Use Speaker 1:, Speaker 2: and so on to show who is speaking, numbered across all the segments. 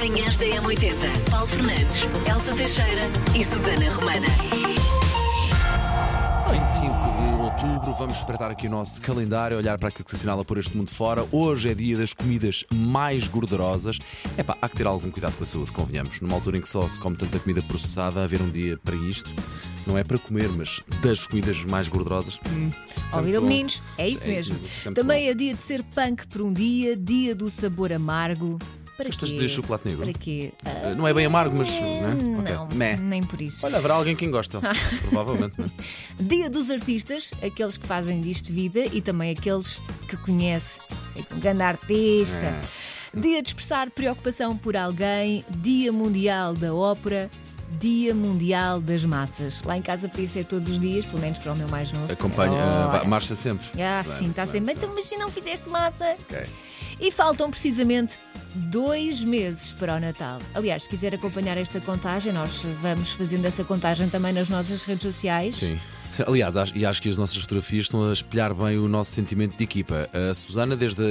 Speaker 1: Manhãs da M80. Paulo Fernandes, Elsa Teixeira e Susana Romana.
Speaker 2: 25 de outubro, vamos espreitar aqui o nosso calendário, olhar para aquilo que se assinala por este mundo fora. Hoje é dia das comidas mais gordurosas. É pá, há que ter algum cuidado com a saúde, convenhamos. Numa altura em que só se come tanta comida processada, haver um dia para isto. Não é para comer, mas das comidas mais gordurosas. Hum,
Speaker 3: Ouviram, meninos? É isso
Speaker 2: É
Speaker 3: mesmo.
Speaker 2: sempre
Speaker 3: Também
Speaker 2: bom.
Speaker 3: é dia de ser punk por um dia, dia do sabor amargo. Para
Speaker 2: Gostas
Speaker 3: quê?
Speaker 2: de chocolate negro?
Speaker 3: Para quê? Ah,
Speaker 2: Não é bem amargo, mas. Né? Ok.
Speaker 3: não,
Speaker 2: Meh.
Speaker 3: nem por isso.
Speaker 2: Olha, haverá alguém quem gosta. Provavelmente. Né?
Speaker 3: Dia dos artistas, aqueles que fazem disto vida e também aqueles que conhece. É um grande artista.
Speaker 2: É.
Speaker 3: Dia de expressar preocupação por alguém. Dia Mundial da Ópera. Dia Mundial das Massas. Lá em casa podia ser todos os dias, pelo menos para o meu mais novo.
Speaker 2: Acompanha, ah, vai- marcha sempre.
Speaker 3: Ah, sim, está sempre. Então, mas se não fizeste massa.
Speaker 2: Ok.
Speaker 3: E faltam precisamente dois meses para o Natal. Aliás, se quiser acompanhar esta contagem, nós vamos fazendo essa contagem também nas nossas redes sociais.
Speaker 2: Sim. Aliás, acho, e acho que as nossas fotografias estão a espelhar bem o nosso sentimento de equipa. A Susana, desde,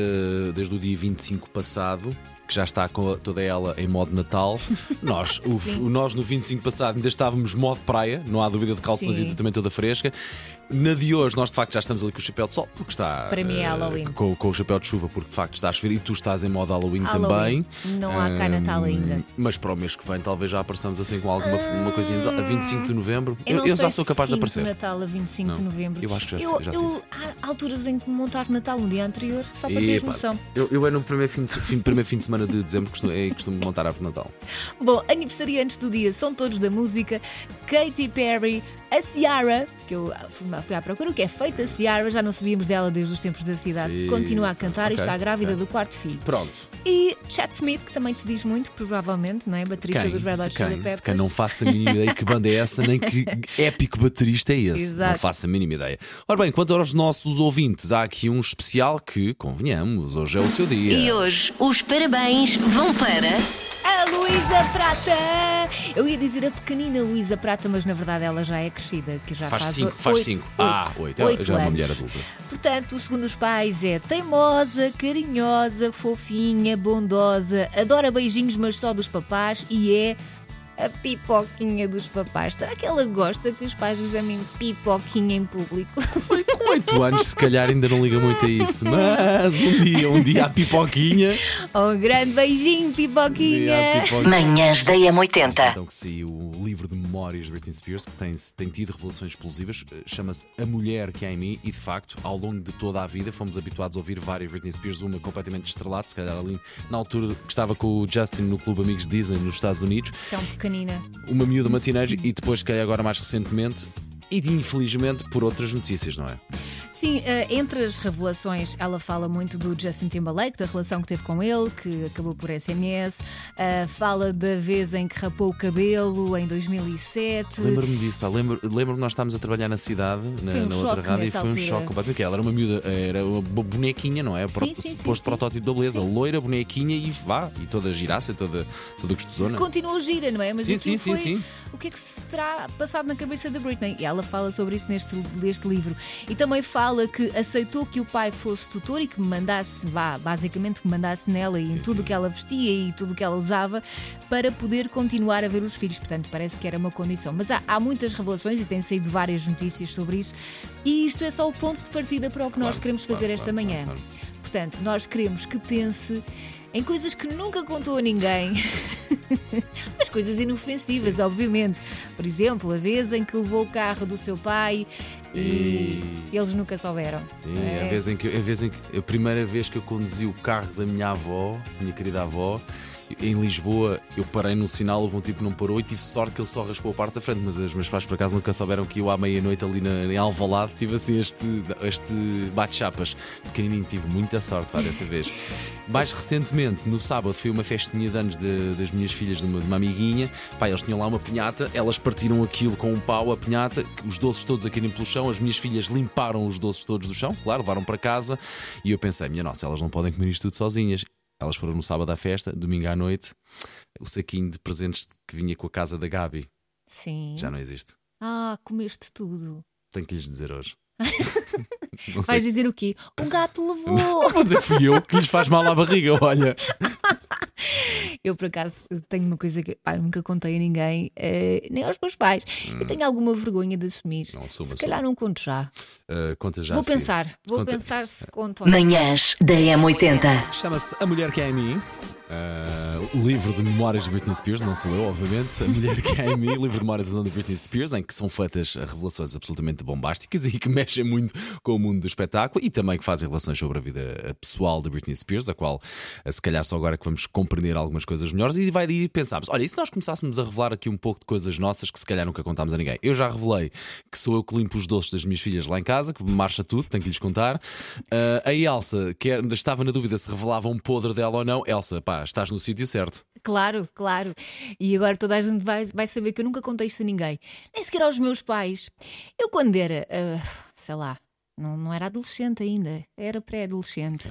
Speaker 2: desde o dia 25 passado, que já está com toda ela em modo Natal, nós, o, nós no 25 passado ainda estávamos modo praia, não há dúvida de calções e também toda fresca. Na de hoje, nós de facto já estamos ali com o chapéu de sol, porque está.
Speaker 3: Para mim é
Speaker 2: eh,
Speaker 3: Halloween.
Speaker 2: Com, com o chapéu de chuva, porque de facto está a chover e tu estás em modo Halloween,
Speaker 3: Halloween.
Speaker 2: também.
Speaker 3: Não há cá Natal
Speaker 2: Hum,
Speaker 3: ainda.
Speaker 2: Mas para o mês que vem, talvez já apareçamos assim com alguma uma coisinha. A 25 de novembro.
Speaker 3: Eu, não
Speaker 2: já
Speaker 3: sei
Speaker 2: sou capaz de aparecer.
Speaker 3: Natal a 25 de
Speaker 2: Não,
Speaker 3: novembro.
Speaker 2: eu acho que já
Speaker 3: eu,
Speaker 2: sei, já
Speaker 3: eu-
Speaker 2: sinto.
Speaker 3: Há alturas em que montar Natal no dia anterior, só para teres
Speaker 2: Epá,
Speaker 3: noção.
Speaker 2: Eu, eu é no primeiro fim, de, fim- primeiro fim de semana de dezembro costumo, é, costumo montar a árvore de Natal.
Speaker 3: Bom, aniversariantes do dia são todos da música. Katy Perry, a Ciara, que eu fui à procura, o que é feita a Ciara, já não sabíamos dela desde os tempos da cidade.
Speaker 2: Sim.
Speaker 3: Continua a cantar e
Speaker 2: Ok,
Speaker 3: está grávida
Speaker 2: ok.
Speaker 3: do quarto filho.
Speaker 2: Pronto.
Speaker 3: E Chad Smith, que também te diz muito, provavelmente, não é? Baterista
Speaker 2: Quem?
Speaker 3: dos Red Hot Chili? Peppers.
Speaker 2: Quem não faço a mínima ideia que banda é essa, nem que épico baterista é esse.
Speaker 3: Exato.
Speaker 2: Não faço a mínima ideia. Ora bem, quanto aos nossos ouvintes, há aqui um especial que, convenhamos, hoje é o seu dia.
Speaker 1: E hoje os parabéns vão para.
Speaker 3: A Luísa Prata! Eu ia dizer a pequenina Luísa Prata, mas na verdade ela já é crescida, que já
Speaker 2: Faz
Speaker 3: faz,
Speaker 2: cinco, faz
Speaker 3: oito,
Speaker 2: cinco.
Speaker 3: oito,
Speaker 2: Ah, oito.
Speaker 3: oito
Speaker 2: Já é uma
Speaker 3: anos.
Speaker 2: mulher adulta.
Speaker 3: Portanto, segundo os pais, é teimosa, carinhosa, fofinha, bondosa, adora beijinhos, mas só dos papás e é a pipoquinha dos papás. Será que ela gosta que os pais lhe chamem pipoquinha em público?
Speaker 2: Com 8 anos, se calhar ainda não liga muito a isso. Mas um dia, um dia a pipoquinha.
Speaker 3: oh, um grande beijinho, pipoquinha!
Speaker 2: pipoquinha.
Speaker 1: Manhãs da M80.
Speaker 2: Então que saiu o livro de memórias de Britney Spears, que tem, tem tido revelações explosivas, eh, chama-se A Mulher que há em mim, e de facto, ao longo de toda a vida, fomos habituados a ouvir várias Britney Spears, uma completamente estrelada, se calhar ali na altura que estava com o Justin no Clube Amigos Disney nos Estados Unidos,
Speaker 3: Tão
Speaker 2: uma miúda, uma teenager, e depois que agora mais recentemente. E de, infelizmente por outras notícias, não é?
Speaker 3: Sim, eh, entre as revelações, ela fala muito do Justin Timberlake, da relação que teve com ele, que acabou por SMS. Eh, fala da vez em que rapou o cabelo em 2007.
Speaker 2: Lembro-me disso, pá. Lembro- Lembro-me que nós estávamos a trabalhar na cidade, na,
Speaker 3: um
Speaker 2: na outra rádio, e foi um
Speaker 3: altura.
Speaker 2: choque completamente. Ela era uma miúda, era uma bo- bonequinha, não é? Pro-
Speaker 3: Sim, sim,
Speaker 2: Suposto
Speaker 3: sim.
Speaker 2: protótipo da beleza. Loira, bonequinha e vá. E toda giraça, toda, toda gostosona.
Speaker 3: Continua gira, não é? Mas
Speaker 2: Sim, sim, sim,
Speaker 3: foi
Speaker 2: sim.
Speaker 3: o que é que se terá passado na cabeça da Britney. E ela fala sobre isso neste, neste livro. E também fala que aceitou que o pai fosse tutor e que mandasse, vá, basicamente que mandasse nela e em tudo o que ela vestia e tudo o que ela usava para poder continuar a ver os filhos. Portanto, parece que era uma condição. Mas há, há muitas revelações e têm saído várias notícias sobre isso. E isto é só o ponto de partida para o que nós
Speaker 2: Claro,
Speaker 3: queremos
Speaker 2: claro,
Speaker 3: fazer esta
Speaker 2: claro,
Speaker 3: manhã.
Speaker 2: claro,
Speaker 3: Portanto, nós queremos que pense em coisas que nunca contou a ninguém. Mas coisas inofensivas, obviamente. Por exemplo, a vez em que levou o carro do seu pai e,
Speaker 2: E-
Speaker 3: eles nunca souberam.
Speaker 2: Sim,
Speaker 3: É.
Speaker 2: a, vez em que, a vez em que a primeira vez que eu conduzi o carro da minha avó, minha querida avó, em Lisboa, eu parei no sinal, houve um tipo que não parou e tive sorte que ele só raspou a parte da frente, mas os meus pais por acaso nunca souberam que eu à meia-noite ali na, em Alvalade tive assim este, este bate-chapas. Pequenininho, tive muita sorte pá, dessa vez. Mais recentemente, no sábado, foi uma festinha de anos de- das minhas filhas, de uma, de uma amiguinha. Pá, eles tinham lá uma pinhata, elas partiram aquilo com um pau, a pinhata, os doces todos a caírem pelo chão, as minhas filhas limparam os doces todos do chão, claro, levaram para casa. E eu pensei, minha nossa, elas não podem comer isto tudo sozinhas. Elas foram no sábado à festa, domingo à noite, o saquinho de presentes que vinha com a casa da Gabi
Speaker 3: Sim.
Speaker 2: já não existe.
Speaker 3: Ah, comeste tudo.
Speaker 2: Tenho que lhes dizer hoje. Não.
Speaker 3: Vais dizer o quê? Um gato levou.
Speaker 2: Vou dizer que fui eu que lhes faz mal à barriga, olha.
Speaker 3: Eu por acaso, tenho uma coisa que pá, nunca contei a ninguém, eh, nem aos meus pais. Eu tenho alguma vergonha de assumir.
Speaker 2: Não, assuma,
Speaker 3: se calhar não conto já.
Speaker 2: Uh, conta já
Speaker 3: vou
Speaker 2: a seguir.
Speaker 3: pensar, vou
Speaker 2: Conta-
Speaker 3: pensar se conto.
Speaker 1: Manhãs da M80.
Speaker 2: Chama-se A Mulher que é em mim. Uh, o livro de memórias de Britney Spears, não sou eu, obviamente. A Mulher que é em mim, livro de memórias de Britney Spears, em que são feitas revelações absolutamente bombásticas e que mexem muito com o mundo do espetáculo e também que fazem relações sobre a vida pessoal de Britney Spears, a qual uh, se calhar só agora que vamos compreender algumas coisas melhores. E vai daí pensarmos: olha, e se nós começássemos a revelar aqui um pouco de coisas nossas que se calhar nunca contámos a ninguém? Eu já revelei que sou eu que limpo os doces das minhas filhas lá em casa, que marcha tudo, tenho que lhes contar. Uh, a Elsa, que estava na dúvida se revelava um podre dela ou não. Elsa, pá, estás no sítio certo.
Speaker 3: Claro, claro. E agora toda a gente vai, vai saber que eu nunca contei isto a ninguém, nem sequer aos meus pais. Eu, quando era, ah, sei lá, não, não era adolescente ainda, era pré-adolescente.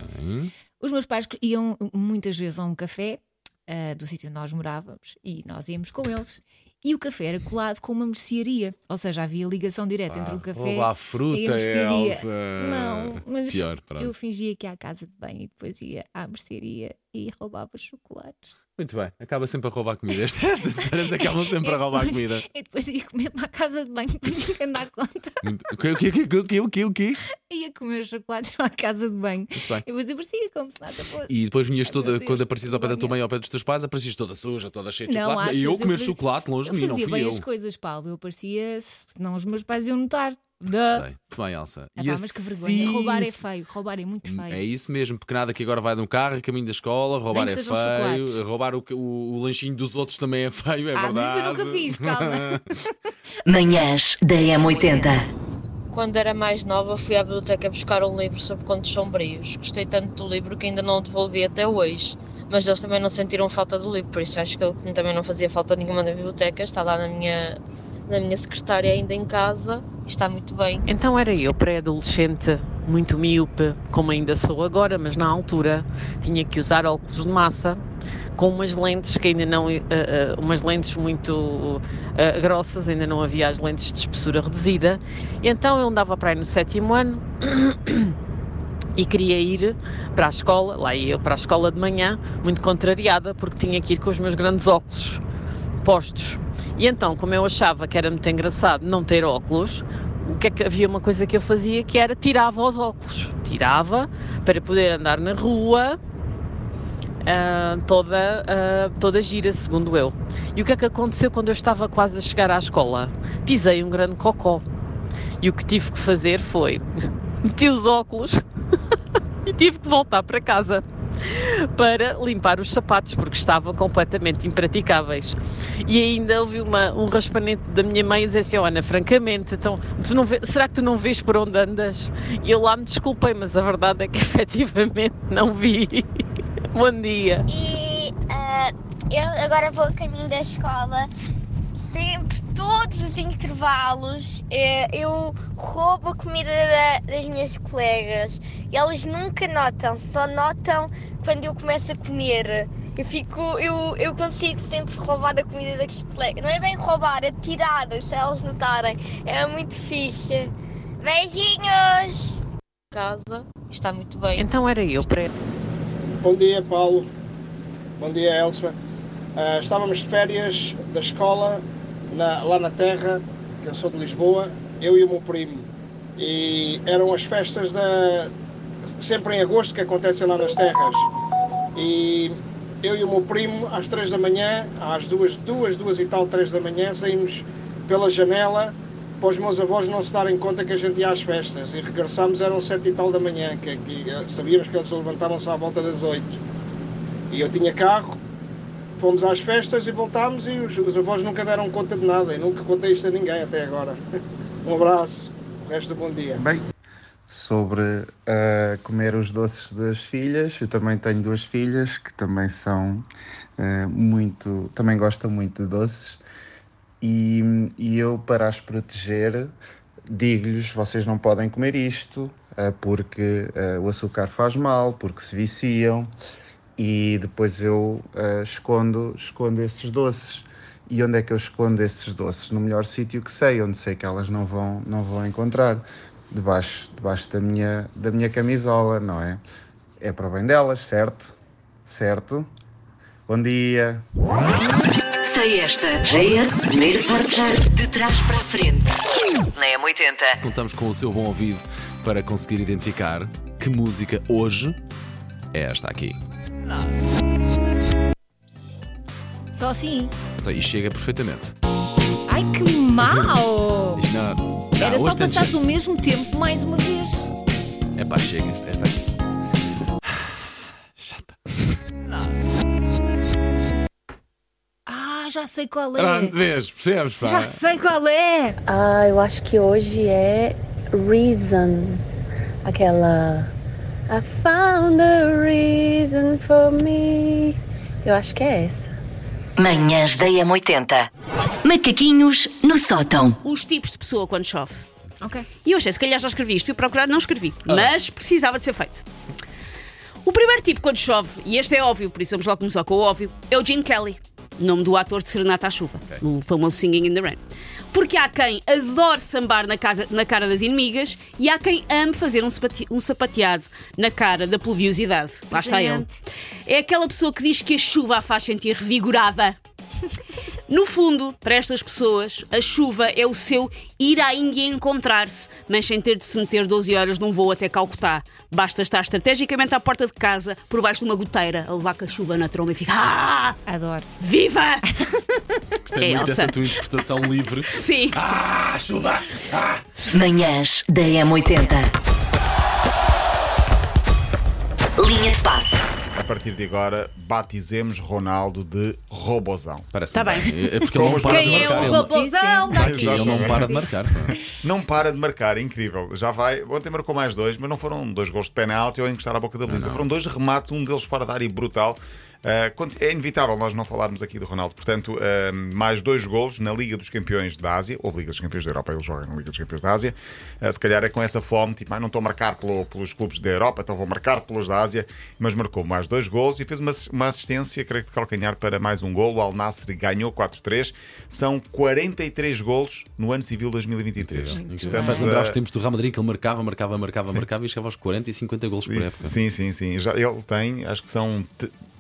Speaker 3: Os meus pais iam muitas vezes a um café ah, do sítio onde nós morávamos e nós íamos com eles. E o café era colado com uma mercearia, ou seja, havia ligação direta entre o café
Speaker 2: a fruta,
Speaker 3: e a mercearia.
Speaker 2: Elsa.
Speaker 3: Não, mas
Speaker 2: Pior,
Speaker 3: eu fingia que ia à casa de banho e depois ia à mercearia e roubava chocolates.
Speaker 2: Muito bem, acaba sempre a roubar comida. Estas, senhoras acabam sempre a roubar comida.
Speaker 3: E depois ia comer para a casa de banho para ninguém dar conta.
Speaker 2: Muito- O quê, o quê, o quê, o quê, o quê?
Speaker 3: Ia comer os chocolates para a casa de banho.
Speaker 2: bem.
Speaker 3: E depois aparecia como se nada fosse.
Speaker 2: E depois vinhas toda, quando
Speaker 3: que
Speaker 2: aparecias ao pé da tua mãe ou ao pé dos teus pais, aparecias toda suja, toda cheia de
Speaker 3: Não,
Speaker 2: chocolate.
Speaker 3: achas?
Speaker 2: e eu
Speaker 3: Eu
Speaker 2: comer
Speaker 3: fazia-
Speaker 2: chocolate longe
Speaker 3: Eu
Speaker 2: de mim, não
Speaker 3: fazia
Speaker 2: fui
Speaker 3: bem
Speaker 2: eu.
Speaker 3: as coisas, Paulo. Eu aparecia, senão os meus pais iam notar.
Speaker 2: Muito bem, muito bem, Elsa.
Speaker 3: Ah,
Speaker 2: E
Speaker 3: pá, mas que vergonha.
Speaker 2: assim-
Speaker 3: Roubar é feio. Roubar é muito feio.
Speaker 2: É isso mesmo, porque nada que agora vai de um carro a caminho da escola, roubar
Speaker 3: Nem
Speaker 2: é
Speaker 3: que
Speaker 2: feio, roubar o, o, o lanchinho dos outros também é feio, é
Speaker 3: ah,
Speaker 2: verdade.
Speaker 3: mas isso eu nunca fiz, calma.
Speaker 1: Manhãs da M80.
Speaker 4: Quando era mais nova, fui à biblioteca buscar um livro sobre contos sombrios. Gostei tanto do livro que ainda não o devolvi até hoje. Mas eles também não sentiram falta do livro, por isso acho que ele também não fazia falta nenhuma na biblioteca. Está lá na minha, na minha secretária, ainda em casa, e está muito bem.
Speaker 5: Então era eu, pré-adolescente, muito míope, como ainda sou agora, mas na altura tinha que usar óculos de massa com umas lentes que ainda não, eh, eh, umas lentes muito eh, grossas, ainda não havia as lentes de espessura reduzida. E então eu andava para aí no sétimo ano e queria ir para a escola, lá ia eu para a escola de manhã, muito contrariada, porque tinha que ir com os meus grandes óculos postos. E então, como eu achava que era muito engraçado não ter óculos, o que é que havia uma coisa que eu fazia que era tirava os óculos. Tirava para poder andar na rua ah, toda, ah, toda gira, segundo eu. E o que é que aconteceu quando eu estava quase a chegar à escola? Pisei um grande cocó. E o que tive que fazer foi meti os óculos e tive que voltar para casa para limpar os sapatos porque estavam completamente impraticáveis. E ainda ouvi uma, um raspanete da minha mãe dizer assim: "Oh, Ana, francamente, então, tu não vê- será que tu não vês por onde andas? E eu lá me desculpei, mas a verdade é que efetivamente não vi. Bom dia.
Speaker 6: E ah, eu agora vou a caminho da escola. Sempre, todos os intervalos, eh, eu roubo a comida da- das minhas colegas. E elas nunca notam, só notam quando eu começo a comer. Eu fico, eu, eu consigo sempre roubar a comida das colegas. Não é bem roubar, é tirar, se elas notarem. É muito fixe. Beijinhos!
Speaker 4: Casa, está muito bem.
Speaker 5: Então era eu, pré
Speaker 7: Bom dia, Paulo. Bom dia, Elsa. Ah, estávamos de férias da escola na- lá na terra, que eu sou de Lisboa, eu e o meu primo. E eram as festas da sempre em agosto que acontecem lá nas terras. E eu e o meu primo, às três da manhã, às duas, duas, duas e tal, três da manhã, saímos pela janela para os meus avós não se darem conta que a gente ia às festas. E regressámos, eram sete e tal da manhã, que, que eh, sabíamos que eles levantavam-se à volta das oito. E eu tinha carro, fomos às festas e voltámos e os, os avós nunca deram conta de nada. E nunca contei isto a ninguém até agora. Um abraço, o resto do bom dia.
Speaker 8: Bem, sobre ah, comer os doces das filhas, eu também tenho duas filhas que também são ah, muito, também gostam muito de doces e, e eu para as proteger digo-lhes, vocês não podem comer isto ah, porque o açúcar faz mal, porque se viciam e depois eu ah, escondo, escondo esses doces. E onde é que eu escondo esses doces? No melhor sítio que sei, onde sei que elas não vão, não vão encontrar. Debaixo, debaixo da, minha, da minha camisola, não é? É para o bem delas, certo? Certo? Bom dia.
Speaker 1: Sei esta. JS, primeiro portar de trás para a frente. Na M80.
Speaker 2: Contamos com o seu bom ouvido para conseguir identificar que música hoje é esta aqui.
Speaker 3: Só assim.
Speaker 2: Então, e chega perfeitamente.
Speaker 3: Ai que mau!
Speaker 2: Isto não,
Speaker 3: Era
Speaker 2: não,
Speaker 3: só
Speaker 2: de
Speaker 3: passares
Speaker 2: ser-
Speaker 3: o mesmo tempo mais uma vez.
Speaker 2: É pá, chega, esta aqui. Chata.
Speaker 3: Ah, já sei qual é.
Speaker 2: Ah, vês, percebes? Pá?
Speaker 3: Já sei qual é.
Speaker 9: Ah, eu acho que hoje é Reason. Aquela. I found a reason for me. Eu acho que é essa.
Speaker 1: Manhãs da M80. Macaquinhos no sótão.
Speaker 10: Os tipos de pessoa quando chove.
Speaker 3: Ok.
Speaker 10: E eu achei, se calhar já escrevi isto, fui procurar, não escrevi,
Speaker 2: Ah.
Speaker 10: mas precisava de ser feito. O primeiro tipo quando chove, e este é óbvio, por isso vamos logo começar com o óbvio, é o Gene Kelly, nome do ator de Serenata à Chuva, o famoso Singing in the Rain. Porque há quem adore sambar na, casa, na cara das inimigas e há quem ame fazer um, sapate- um sapateado na cara da pluviosidade. Lá está ele. É aquela pessoa que diz que a chuva a faz sentir revigorada. No fundo, para estas pessoas, a chuva é o seu ir à Índia encontrar-se, mas sem ter de se meter 12 horas num voo até Calcutá. Basta estar estrategicamente à porta de casa, por baixo de uma goteira, a levar com a chuva na tromba e fica Ah!
Speaker 3: Adoro.
Speaker 10: Viva!
Speaker 2: Gostei
Speaker 10: É
Speaker 2: muito
Speaker 10: Elsa.
Speaker 2: dessa tua interpretação livre.
Speaker 10: Sim.
Speaker 2: Ah, chuva! Ah!
Speaker 1: Manhãs da M80. Linha de passe.
Speaker 11: A partir de agora, batizemos Ronaldo de Robozão.
Speaker 2: Parece
Speaker 10: Tá bem.
Speaker 2: É porque ele não para de
Speaker 10: Quem é
Speaker 2: marcar.
Speaker 10: o
Speaker 2: ele-
Speaker 10: robôzão daqui?
Speaker 2: Ele não para de marcar. pá.
Speaker 11: Não para de marcar, é incrível. Já vai. Ontem marcou mais dois, mas não foram dois gols de penalti ou a encostar à boca da baliza. Foram dois remates, um deles fora da área brutal. Quando- é inevitável nós não falarmos aqui do Ronaldo. Portanto, ah, mais dois golos na Liga dos Campeões da Ásia. Houve Liga dos Campeões da Europa, ele joga na Liga dos Campeões da Ásia. Ah, se calhar é com essa fome, tipo, ah, não estou a marcar pelo- pelos clubes da Europa, então vou marcar pelos da Ásia. Mas marcou mais dois golos e fez uma, uma assistência, creio que de calcanhar, para mais um golo. O Al Nassr ganhou 4-3. São 43 golos no ano civil 2023. Estamos
Speaker 2: Faz lembrar
Speaker 11: a-
Speaker 2: os tempos do Real Madrid que ele marcava, marcava, marcava, marcava e chegava aos 40 e 50 golos por época.
Speaker 11: Sim, sim, sim. Já, ele tem, acho que são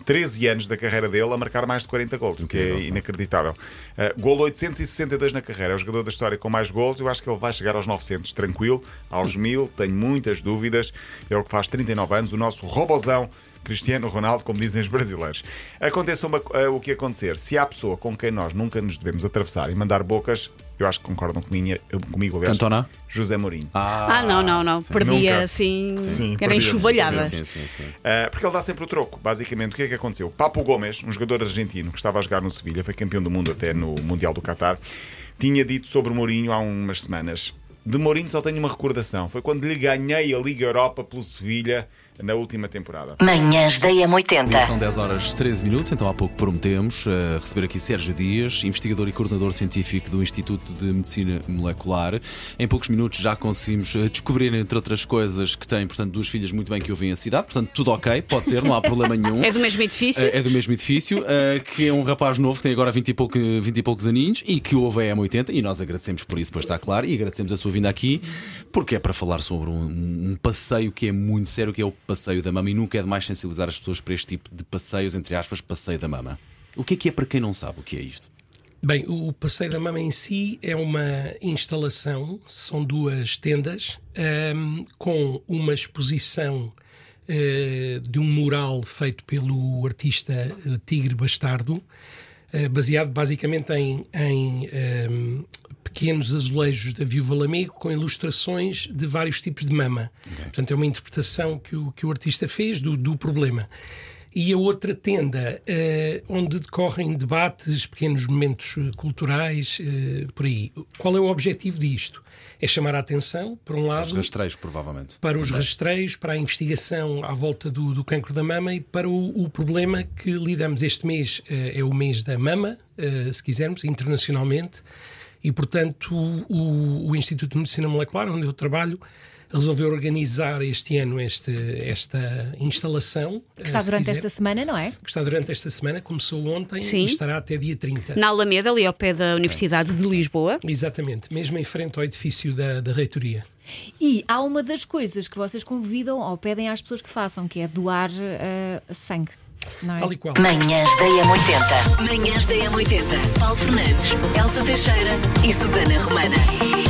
Speaker 11: 13 anos da carreira dele a marcar mais de 40 golos, o que é inacreditável. Uh, golo 862 na carreira, é o jogador da história com mais golos. Eu acho que ele vai chegar aos 900, tranquilo, aos 1000. Tenho muitas dúvidas. Ele que faz 39 anos, o nosso robozão. Cristiano Ronaldo, como dizem os brasileiros. Aconteça uma- uh, o que acontecer, se há pessoa com quem nós nunca nos devemos atravessar e mandar bocas, eu acho que concordam comigo, comigo aliás,
Speaker 2: Cantona?
Speaker 11: José Mourinho.
Speaker 10: Ah, não, não, não. Perdia
Speaker 11: Nunca.
Speaker 10: assim.
Speaker 11: Sim,
Speaker 10: era enxovalhada.
Speaker 2: Sim, sim, sim.
Speaker 11: Uh, porque ele dá sempre o troco. Basicamente, o que é que aconteceu? Papo Gomes, um jogador argentino que estava a jogar no Sevilha, foi campeão do mundo até no Mundial do Qatar, tinha dito sobre Mourinho há umas semanas. De Mourinho só tenho uma recordação. Foi quando lhe ganhei a Liga Europa pelo Sevilha na última temporada.
Speaker 1: Manhãs da M80.
Speaker 2: São 10 horas 13 minutos, então há pouco prometemos eh, receber aqui Sérgio Dias, investigador e coordenador científico do Instituto de Medicina Molecular. Em poucos minutos já conseguimos eh, descobrir, entre outras coisas, que tem, portanto, duas filhas muito bem que ouvem a cidade, portanto, tudo ok, pode ser, não há problema nenhum.
Speaker 10: É do mesmo edifício?
Speaker 2: Eh, É do mesmo edifício, eh, que é um rapaz novo que tem agora 20 e, pouco, 20 e poucos aninhos e que ouve a M80 e nós agradecemos por isso, pois está claro, e agradecemos a sua vinda aqui, porque é para falar sobre um, um passeio que é muito sério, que é o passeio da mama, e nunca é demais sensibilizar as pessoas para este tipo de passeios, entre aspas, passeio da mama. O que é que é para quem não sabe o que é isto?
Speaker 12: Bem, o Passeio da Mama em si é uma instalação, são duas tendas, ahm, com uma exposição eh, de um mural feito pelo artista eh, Tigre Bastardo, eh, baseado basicamente em, em ahm, pequenos azulejos da Viúva Lamego com ilustrações de vários tipos de mama. Portanto, é uma interpretação que o, que o artista fez do, do problema. E a outra tenda, eh, onde decorrem debates, pequenos momentos eh, culturais, eh, por aí. Qual é o objetivo disto? É chamar a atenção, por um
Speaker 2: Os
Speaker 12: lado,
Speaker 2: rastreios, provavelmente.
Speaker 12: para os
Speaker 2: Também.
Speaker 12: rastreios, para a investigação à volta do, do cancro da mama e para o, o problema que lidamos este mês. eh, é o mês da mama, se quisermos, internacionalmente, e portanto o, o Instituto de Medicina Molecular, onde eu trabalho, resolveu organizar este ano este, esta instalação.
Speaker 3: Que está
Speaker 12: eh, se
Speaker 3: durante
Speaker 12: quiser,
Speaker 3: esta semana, não é?
Speaker 12: que está durante esta semana, começou ontem
Speaker 10: Sim.
Speaker 12: e estará até dia 30.
Speaker 10: Na Alameda, ali ao pé da Universidade de Lisboa.
Speaker 12: Exatamente, mesmo em frente ao edifício da, da reitoria.
Speaker 3: E há uma das coisas que vocês convidam ou pedem às pessoas que façam, que é doar eh, sangue. Não é?
Speaker 12: Tal e qual.
Speaker 1: Manhãs da M80. Manhãs da M80. Paulo Fernandes, Elsa Teixeira e Susana Romana.